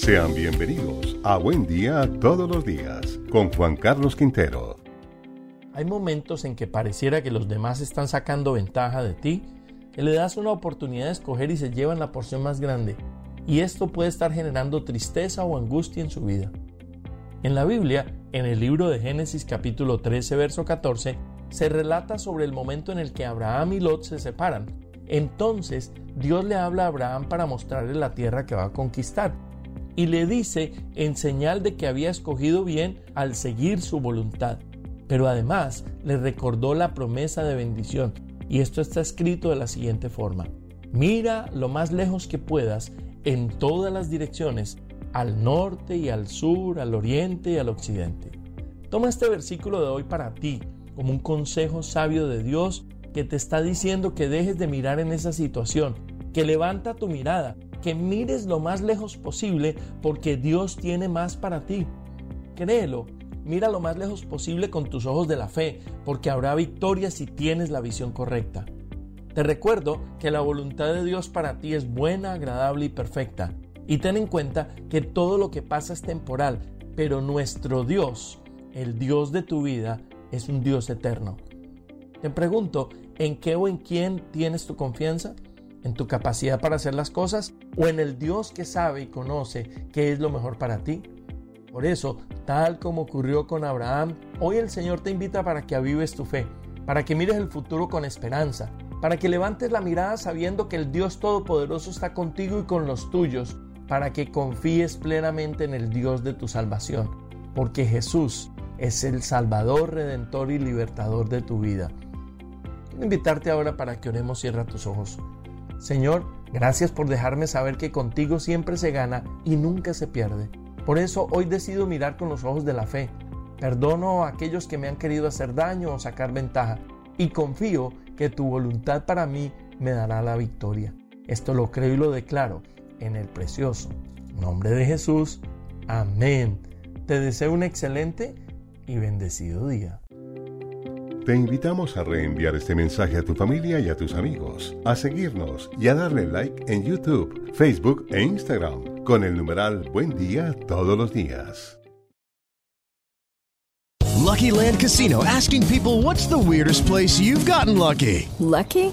Sean bienvenidos a Buen Día Todos los Días con Juan Carlos Quintero. Hay momentos en que pareciera que los demás están sacando ventaja de ti, que le das una oportunidad de escoger y se llevan la porción más grande, y esto puede estar generando tristeza o angustia en su vida. En la Biblia, en el libro de Génesis capítulo 13, verso 14, se relata sobre el momento en el que Abraham y Lot se separan. Entonces Dios le habla a Abraham para mostrarle la tierra que va a conquistar y le dice en señal de que había escogido bien al seguir su voluntad. Pero además le recordó la promesa de bendición y esto está escrito de la siguiente forma. Mira lo más lejos que puedas en todas las direcciones, al norte y al sur, al oriente y al occidente. Toma este versículo de hoy para ti como un consejo sabio de Dios que te está diciendo que dejes de mirar en esa situación, que levanta tu mirada, que mires lo más lejos posible porque Dios tiene más para ti. Créelo, mira lo más lejos posible con tus ojos de la fe, porque habrá victoria si tienes la visión correcta. Te recuerdo que la voluntad de Dios para ti es buena, agradable y perfecta. Y ten en cuenta que todo lo que pasa es temporal, pero nuestro Dios, el Dios de tu vida, es un Dios eterno. Te pregunto, ¿en qué o en quién tienes tu confianza? ¿En tu capacidad para hacer las cosas? ¿O en el Dios que sabe y conoce qué es lo mejor para ti? Por eso, tal como ocurrió con Abraham, hoy el Señor te invita para que avives tu fe, para que mires el futuro con esperanza, para que levantes la mirada sabiendo que el Dios Todopoderoso está contigo y con los tuyos, para que confíes plenamente en el Dios de tu salvación, porque Jesús es el Salvador, Redentor y Libertador de tu vida. Quiero invitarte ahora para que oremos, cierra tus ojos. Señor, gracias por dejarme saber que contigo siempre se gana y nunca se pierde. Por eso hoy decido mirar con los ojos de la fe. Perdono a aquellos que me han querido hacer daño o sacar ventaja y confío que tu voluntad para mí me dará la victoria. Esto lo creo y lo declaro en el precioso nombre de Jesús. Amén. Te deseo un excelente y bendecido día. Te invitamos a reenviar este mensaje a tu familia y a tus amigos, a seguirnos y a darle like en YouTube, Facebook e Instagram con el numeral Buen Día todos los días. Lucky Land Casino asking people what's the weirdest place you've gotten lucky? Lucky?